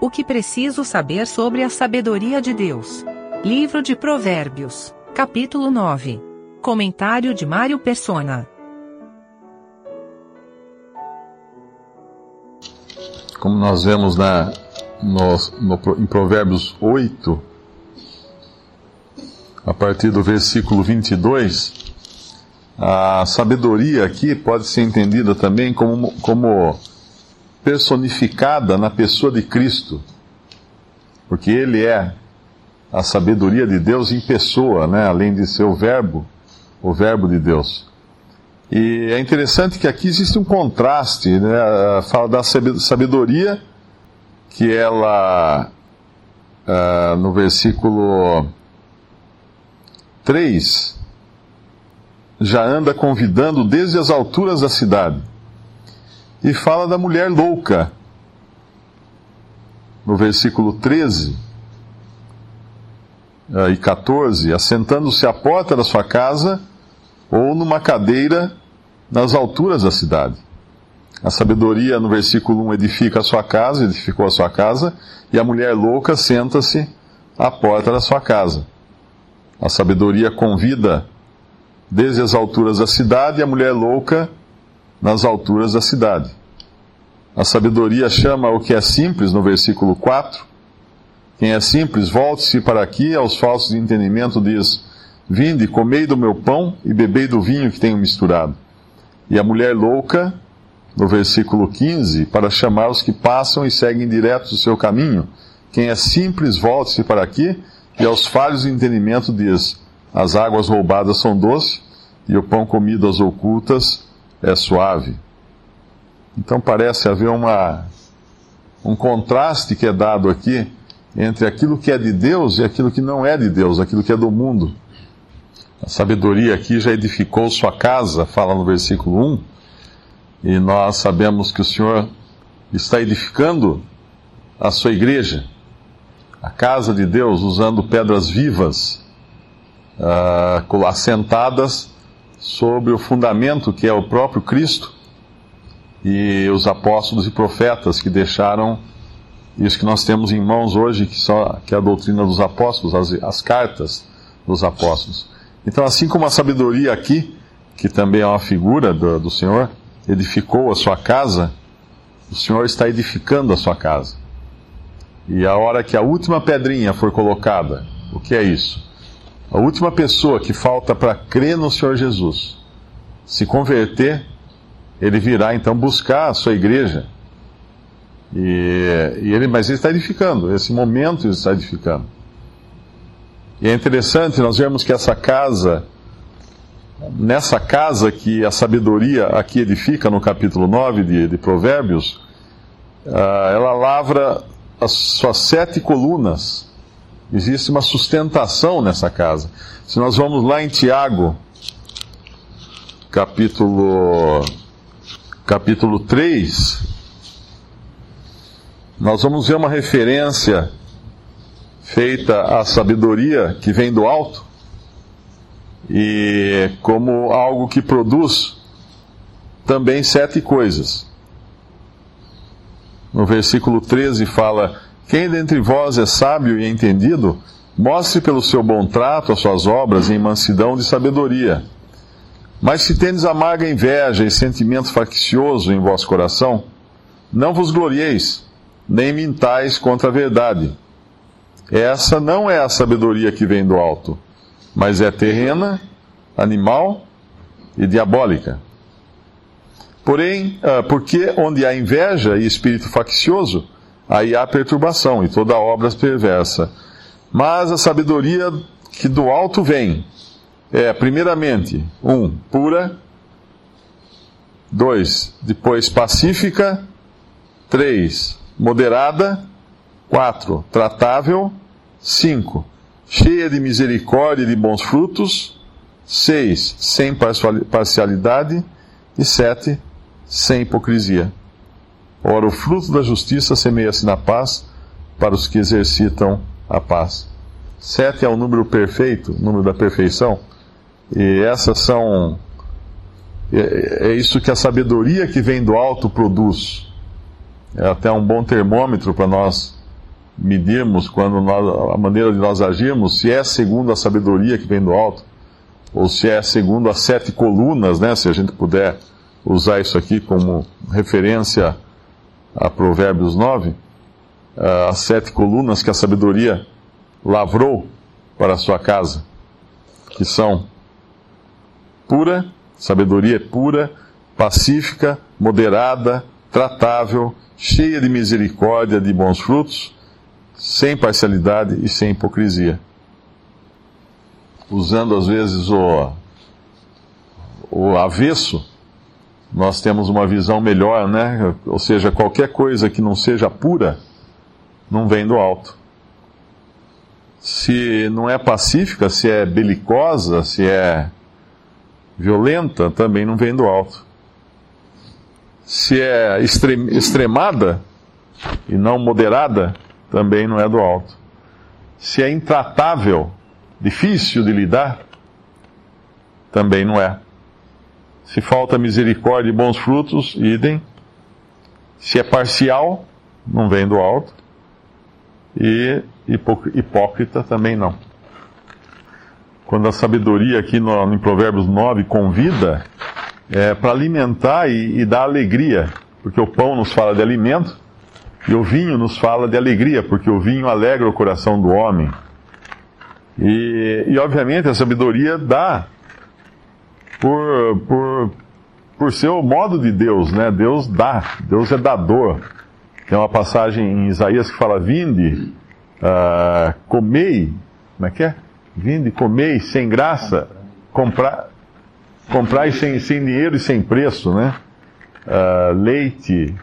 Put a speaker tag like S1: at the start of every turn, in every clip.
S1: O que preciso saber sobre a sabedoria de Deus. Livro de Provérbios, capítulo 9. Comentário de Mário Persona.
S2: Como nós vemos na, no, no, em Provérbios 8, a partir do versículo 22, a sabedoria aqui pode ser entendida também como, como personificada na pessoa de Cristo, porque Ele é a sabedoria de Deus em pessoa, né? além de ser o Verbo, o Verbo de Deus. E é interessante que aqui existe um contraste, né? Fala da sabedoria, que ela, uh, no versículo 3, já anda convidando desde as alturas da cidade. E fala da mulher louca, no versículo 13 uh, e 14, assentando-se à porta da sua casa ou numa cadeira nas alturas da cidade. A sabedoria, no versículo 1, edifica a sua casa, edificou a sua casa, e a mulher louca senta-se à porta da sua casa. A sabedoria convida desde as alturas da cidade, e a mulher louca nas alturas da cidade. A sabedoria chama o que é simples, no versículo 4. Quem é simples, volte-se para aqui, aos falsos de entendimento diz: Vinde, comei do meu pão e bebei do vinho que tenho misturado. E a mulher louca, no versículo 15, para chamar os que passam e seguem direto o seu caminho. Quem é simples, volte-se para aqui, e aos falhos de entendimento diz: As águas roubadas são doces, e o pão comido às ocultas é suave. Então parece haver uma, um contraste que é dado aqui entre aquilo que é de Deus e aquilo que não é de Deus, aquilo que é do mundo. A sabedoria aqui já edificou sua casa, fala no versículo 1, e nós sabemos que o Senhor está edificando a sua igreja, a casa de Deus, usando pedras vivas, uh, assentadas sobre o fundamento que é o próprio Cristo e os apóstolos e profetas que deixaram isso que nós temos em mãos hoje, que, só, que é a doutrina dos apóstolos, as, as cartas dos apóstolos. Então, assim como a sabedoria aqui, que também é uma figura do, do Senhor, edificou a sua casa, o Senhor está edificando a sua casa. E a hora que a última pedrinha for colocada, o que é isso? A última pessoa que falta para crer no Senhor Jesus, se converter, ele virá então buscar a sua igreja. E, e ele, mas ele está edificando, esse momento ele está edificando. E é interessante nós vemos que essa casa, nessa casa que a sabedoria aqui edifica no capítulo 9 de, de Provérbios, uh, ela lavra as suas sete colunas. Existe uma sustentação nessa casa. Se nós vamos lá em Tiago, capítulo, capítulo 3, nós vamos ver uma referência feita à sabedoria que vem do alto e como algo que produz também sete coisas. No versículo 13 fala: Quem dentre vós é sábio e entendido, mostre pelo seu bom trato as suas obras em mansidão de sabedoria. Mas se tendes amarga inveja e sentimento faccioso em vosso coração, não vos glorieis, nem mintais contra a verdade essa não é a sabedoria que vem do alto, mas é terrena, animal e diabólica. Porém, ah, porque onde há inveja e espírito faccioso, aí há perturbação e toda obra perversa. Mas a sabedoria que do alto vem é, primeiramente, um, pura, dois, depois pacífica, três, moderada, 4. Tratável. 5. Cheia de misericórdia e de bons frutos. 6. Sem parcialidade. E 7. Sem hipocrisia. Ora, o fruto da justiça semeia-se na paz para os que exercitam a paz. 7 é o número perfeito, o número da perfeição. E essas são. É, é isso que a sabedoria que vem do alto produz. É até um bom termômetro para nós medirmos, quando nós, a maneira de nós agirmos, se é segundo a sabedoria que vem do alto, ou se é segundo as sete colunas, né? Se a gente puder usar isso aqui como referência a Provérbios 9, ah, as sete colunas que a sabedoria lavrou para a sua casa, que são pura, sabedoria é pura, pacífica, moderada, tratável, cheia de misericórdia, de bons frutos, sem parcialidade e sem hipocrisia. Usando às vezes o, o avesso, nós temos uma visão melhor, né? Ou seja, qualquer coisa que não seja pura, não vem do alto. Se não é pacífica, se é belicosa, se é violenta, também não vem do alto. Se é extremada e não moderada, também não é do alto. Se é intratável, difícil de lidar, também não é. Se falta misericórdia e bons frutos, idem. Se é parcial, não vem do alto. E hipócrita também não. Quando a sabedoria aqui no, em Provérbios 9 convida, é para alimentar e, e dar alegria, porque o pão nos fala de alimento e o vinho nos fala de alegria, porque o vinho alegra o coração do homem. E, e obviamente a sabedoria dá por, por, por ser o modo de Deus, né? Deus dá, Deus é dador. Tem uma passagem em Isaías que fala: Vinde, uh, comei, como é que é? Vinde, comei sem graça, comprar, comprar sem, sem dinheiro e sem preço, né? Uh, leite,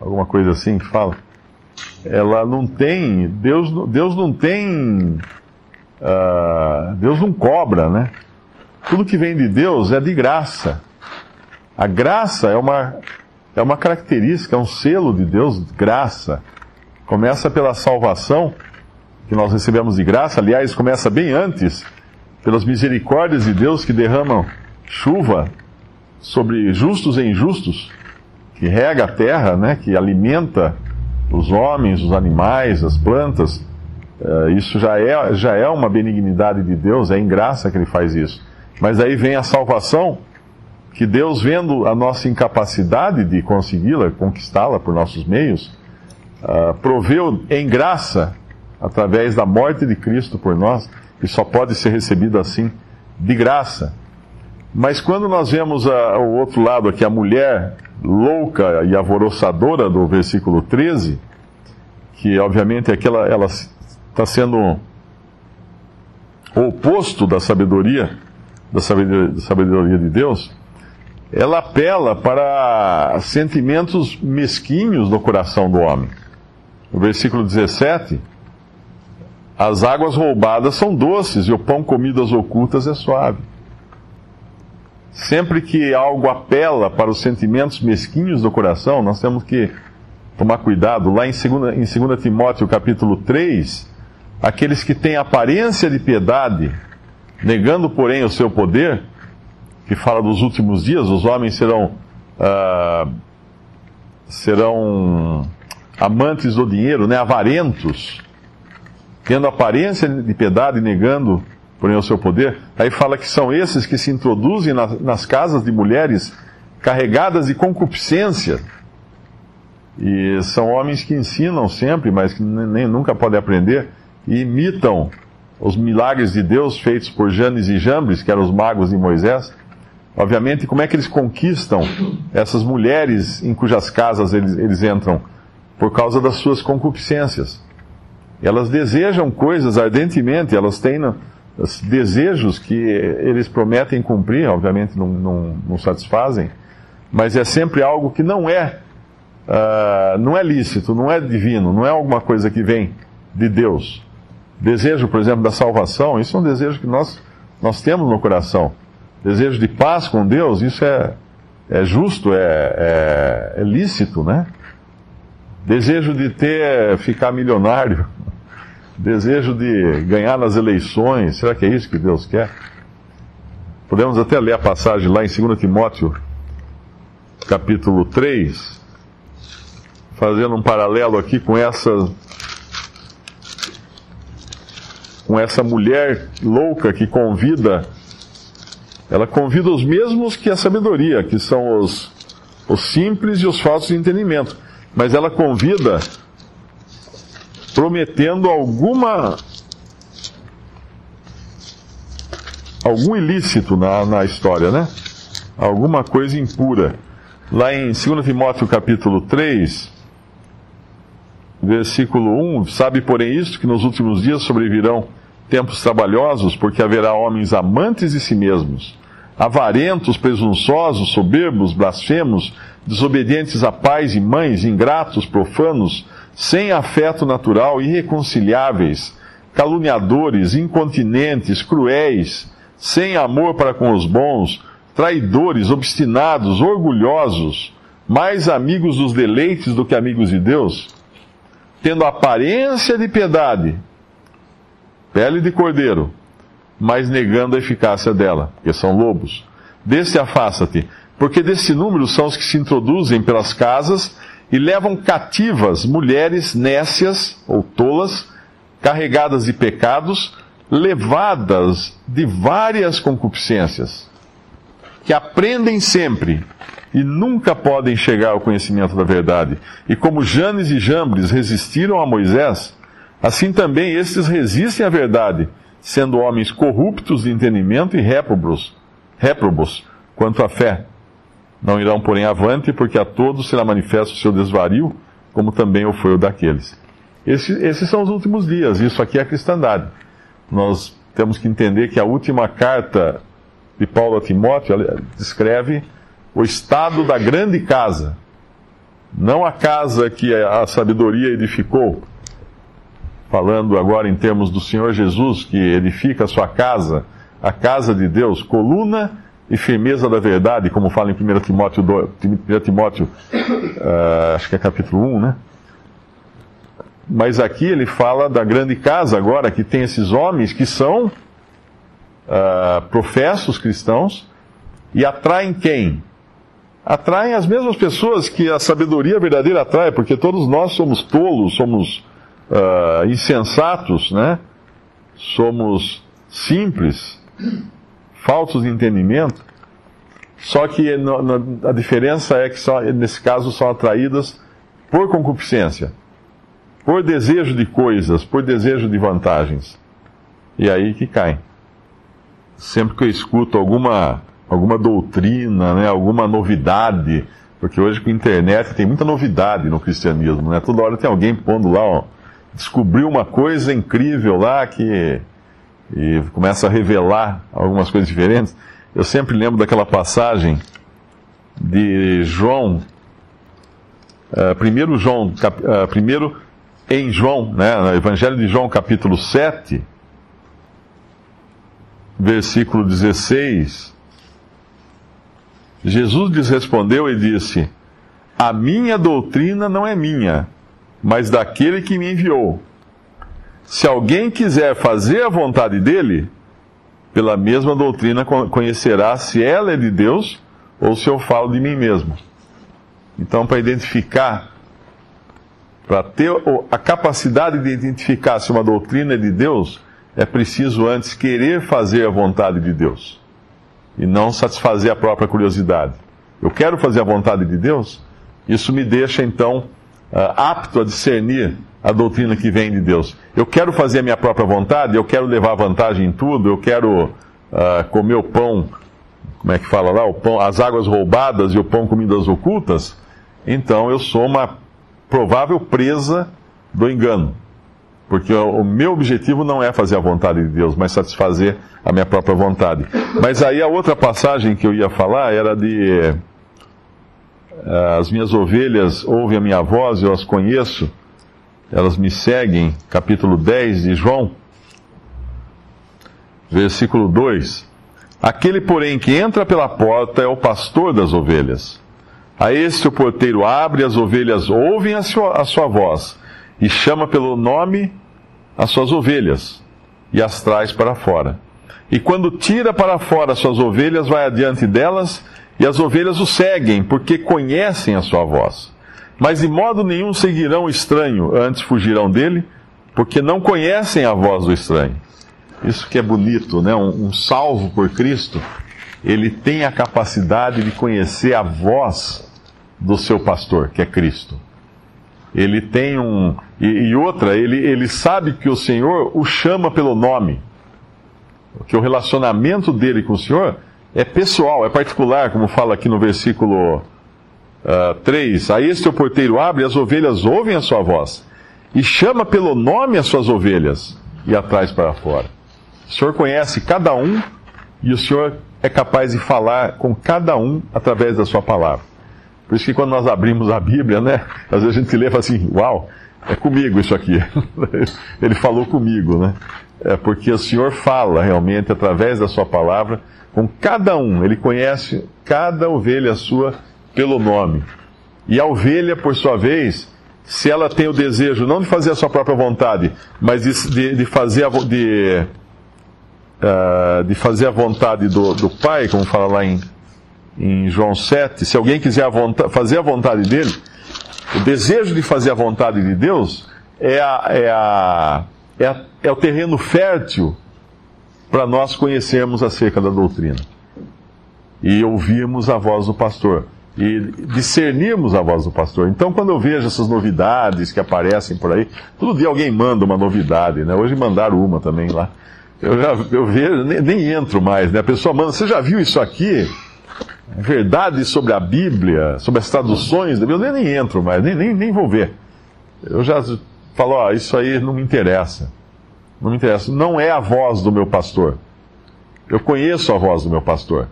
S2: alguma coisa assim que fala. Ela não tem, Deus, Deus não tem, uh, Deus não cobra, né? Tudo que vem de Deus é de graça. A graça é uma, é uma característica, é um selo de Deus, graça. Começa pela salvação que nós recebemos de graça, aliás, começa bem antes, pelas misericórdias de Deus que derramam chuva sobre justos e injustos que rega a terra, né, que alimenta os homens, os animais, as plantas, uh, isso já é, já é uma benignidade de Deus, é em graça que Ele faz isso. Mas aí vem a salvação, que Deus, vendo a nossa incapacidade de consegui-la, conquistá-la por nossos meios, uh, proveu em graça, através da morte de Cristo por nós, e só pode ser recebido assim, de graça. Mas quando nós vemos a, o outro lado aqui, a mulher louca e alvoroçadora do versículo 13, que obviamente é aquela, ela está sendo o oposto da sabedoria, da sabedoria, da sabedoria de Deus, ela apela para sentimentos mesquinhos no coração do homem. No versículo 17, as águas roubadas são doces e o pão comido às ocultas é suave. Sempre que algo apela para os sentimentos mesquinhos do coração, nós temos que tomar cuidado. Lá em 2, em 2 Timóteo capítulo 3, aqueles que têm aparência de piedade, negando, porém, o seu poder, que fala dos últimos dias, os homens serão, ah, serão amantes do dinheiro, né, avarentos, tendo aparência de piedade, negando porém o seu poder. Aí fala que são esses que se introduzem nas, nas casas de mulheres carregadas de concupiscência. E são homens que ensinam sempre, mas que nem, nunca podem aprender, e imitam os milagres de Deus feitos por Janes e Jambres, que eram os magos de Moisés. Obviamente, como é que eles conquistam essas mulheres em cujas casas eles, eles entram? Por causa das suas concupiscências. Elas desejam coisas ardentemente, elas têm os desejos que eles prometem cumprir, obviamente não, não, não satisfazem, mas é sempre algo que não é, uh, não é lícito, não é divino, não é alguma coisa que vem de Deus. Desejo, por exemplo, da salvação, isso é um desejo que nós, nós temos no coração. Desejo de paz com Deus, isso é, é justo, é, é, é lícito, né? Desejo de ter, ficar milionário, desejo de ganhar nas eleições. Será que é isso que Deus quer? Podemos até ler a passagem lá em 2 Timóteo, capítulo 3, fazendo um paralelo aqui com essa, com essa mulher louca que convida, ela convida os mesmos que a sabedoria, que são os, os simples e os falsos de entendimento. Mas ela convida prometendo alguma algum ilícito na, na história, né? Alguma coisa impura. Lá em 2 Timóteo capítulo 3, versículo 1, sabe porém isto, que nos últimos dias sobrevirão tempos trabalhosos, porque haverá homens amantes de si mesmos, avarentos, presunçosos, soberbos, blasfemos, desobedientes a pais e mães, ingratos, profanos, sem afeto natural, irreconciliáveis, caluniadores, incontinentes, cruéis, sem amor para com os bons, traidores, obstinados, orgulhosos, mais amigos dos deleites do que amigos de Deus, tendo aparência de piedade, pele de cordeiro, mas negando a eficácia dela, porque são lobos. Desse afasta-te, porque desse número são os que se introduzem pelas casas e levam cativas mulheres nécias ou tolas, carregadas de pecados, levadas de várias concupiscências, que aprendem sempre e nunca podem chegar ao conhecimento da verdade. E como Janes e Jambres resistiram a Moisés, assim também estes resistem à verdade, sendo homens corruptos de entendimento e réprobos, réprobos quanto à fé. Não irão, porém, avante, porque a todos será manifesto o seu desvario, como também o foi o daqueles. Esse, esses são os últimos dias, isso aqui é a cristandade. Nós temos que entender que a última carta de Paulo a Timóteo descreve o estado da grande casa, não a casa que a sabedoria edificou, falando agora em termos do Senhor Jesus, que edifica a sua casa, a casa de Deus, coluna e firmeza da verdade, como fala em 1 Timóteo, 2, 1 Timóteo uh, acho que é capítulo 1, né? Mas aqui ele fala da grande casa agora, que tem esses homens que são uh, professos cristãos e atraem quem? atraem as mesmas pessoas que a sabedoria verdadeira atrai, porque todos nós somos tolos, somos uh, insensatos, né? Somos simples, faltos de entendimento. Só que no, no, a diferença é que só, nesse caso são atraídas por concupiscência, por desejo de coisas, por desejo de vantagens. E aí que caem. Sempre que eu escuto alguma alguma doutrina, né, alguma novidade, porque hoje com a internet tem muita novidade no cristianismo, né? Toda hora tem alguém pondo lá, ó, descobriu uma coisa incrível lá que e começa a revelar algumas coisas diferentes. Eu sempre lembro daquela passagem de João, uh, primeiro João, cap, uh, primeiro em João, né, no Evangelho de João, capítulo 7, versículo 16, Jesus lhes respondeu e disse: A minha doutrina não é minha, mas daquele que me enviou. Se alguém quiser fazer a vontade dele, pela mesma doutrina conhecerá se ela é de Deus ou se eu falo de mim mesmo. Então, para identificar, para ter a capacidade de identificar se uma doutrina é de Deus, é preciso antes querer fazer a vontade de Deus e não satisfazer a própria curiosidade. Eu quero fazer a vontade de Deus, isso me deixa então apto a discernir a doutrina que vem de Deus. Eu quero fazer a minha própria vontade, eu quero levar vantagem em tudo, eu quero uh, comer o pão, como é que fala lá, o pão, as águas roubadas e o pão comidas ocultas, então eu sou uma provável presa do engano. Porque o meu objetivo não é fazer a vontade de Deus, mas satisfazer a minha própria vontade. Mas aí a outra passagem que eu ia falar era de. Eh, as minhas ovelhas ouvem a minha voz, eu as conheço, elas me seguem, capítulo 10 de João, versículo 2. Aquele, porém, que entra pela porta é o pastor das ovelhas. A este o porteiro abre, as ovelhas ouvem a sua, a sua voz, e chama pelo nome as suas ovelhas e as traz para fora. E quando tira para fora as suas ovelhas, vai adiante delas, e as ovelhas o seguem, porque conhecem a sua voz. Mas de modo nenhum seguirão o estranho, antes fugirão dele, porque não conhecem a voz do estranho. Isso que é bonito, né? Um, um salvo por Cristo, ele tem a capacidade de conhecer a voz do seu pastor, que é Cristo. Ele tem um. E, e, outra, ele, ele sabe que o Senhor o chama pelo nome. Que o relacionamento dele com o Senhor é pessoal, é particular, como fala aqui no versículo uh, ah, 3. A este o porteiro abre, as ovelhas ouvem a sua voz. E chama pelo nome as suas ovelhas e atrás para fora. O Senhor conhece cada um e o Senhor é capaz de falar com cada um através da sua palavra. Por isso que quando nós abrimos a Bíblia, né, às vezes a gente lê e fala assim, uau, é comigo isso aqui. Ele falou comigo, né? É porque o Senhor fala realmente através da sua palavra com cada um. Ele conhece cada ovelha sua pelo nome. E a ovelha, por sua vez, se ela tem o desejo não de fazer a sua própria vontade, mas de, de, fazer a, de, uh, de fazer a vontade do, do Pai, como fala lá em, em João 7, se alguém quiser a vontade, fazer a vontade dele, o desejo de fazer a vontade de Deus é, a, é, a, é, é o terreno fértil para nós conhecermos acerca da doutrina e ouvirmos a voz do pastor e discernirmos a voz do pastor. Então, quando eu vejo essas novidades que aparecem por aí, todo dia alguém manda uma novidade, né? Hoje mandaram uma também lá. Eu já eu vejo, nem, nem entro mais, né? A pessoa manda, você já viu isso aqui? Verdades sobre a Bíblia, sobre as traduções eu nem, nem entro mais, nem, nem, nem vou ver. Eu já falo, ó, isso aí não me interessa. Não me interessa. Não é a voz do meu pastor. Eu conheço a voz do meu pastor.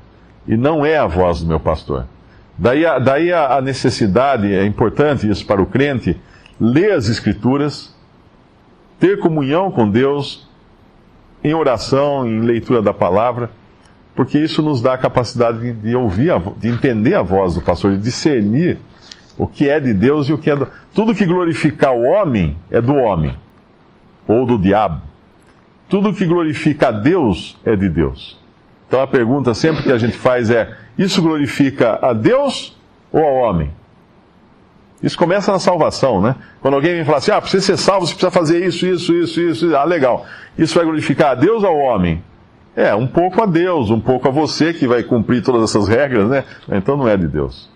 S2: E não é a voz do meu pastor. Daí, a, daí a, a necessidade, é importante isso para o crente, ler as Escrituras, ter comunhão com Deus, em oração, em leitura da palavra, porque isso nos dá a capacidade de, de ouvir, de entender a voz do pastor, de discernir o que é de Deus e o que é do. Tudo que glorificar o homem é do homem, ou do diabo. Tudo que glorifica a Deus é de Deus. Então a pergunta sempre que a gente faz é: isso glorifica a Deus ou ao homem? Isso começa na salvação, né? Quando alguém vem falar assim, ah, para você ser salvo, você precisa fazer isso, isso, isso, isso. Ah, legal. Isso vai glorificar a Deus ou ao homem? É, um pouco a Deus, um pouco a você que vai cumprir todas essas regras, né? Então não é de Deus.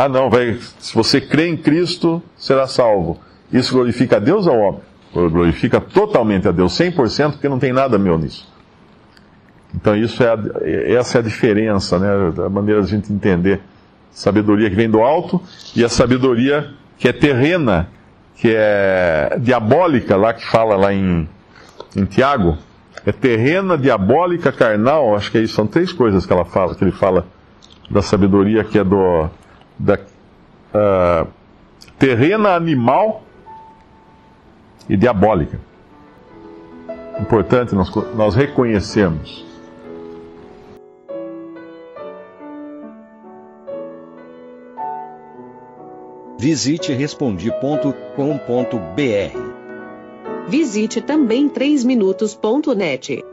S2: Ah, não, vai, se você crê em Cristo, será salvo. Isso glorifica a Deus ou ao homem? Glorifica totalmente a Deus, 100%, porque não tem nada meu nisso. Então isso é a, essa é a diferença, né? A maneira de a gente entender sabedoria que vem do alto e a sabedoria que é terrena, que é diabólica, lá que fala lá em, em Tiago, é terrena, diabólica, carnal, acho que aí são três coisas que ela fala, que ele fala da sabedoria que é do da uh, terrena, animal e diabólica. Importante nós, nós reconhecermos
S3: Visite respondi.com.br.
S4: Visite também 3minutos.net.